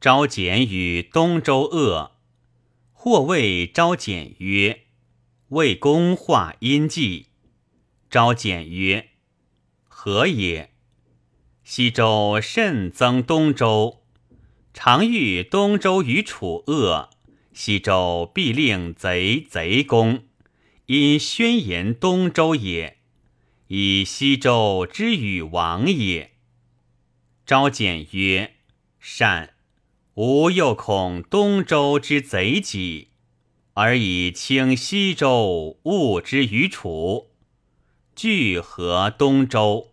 昭简与东周恶，或谓昭简曰：“魏公化阴计。”昭简曰：“何也？”西周甚憎东周，常欲东周与楚恶，西周必令贼贼攻，因宣言东周也，以西周之与王也。昭简曰：“善。”吾又恐东周之贼己，而以清西周，误之于楚。聚合东周？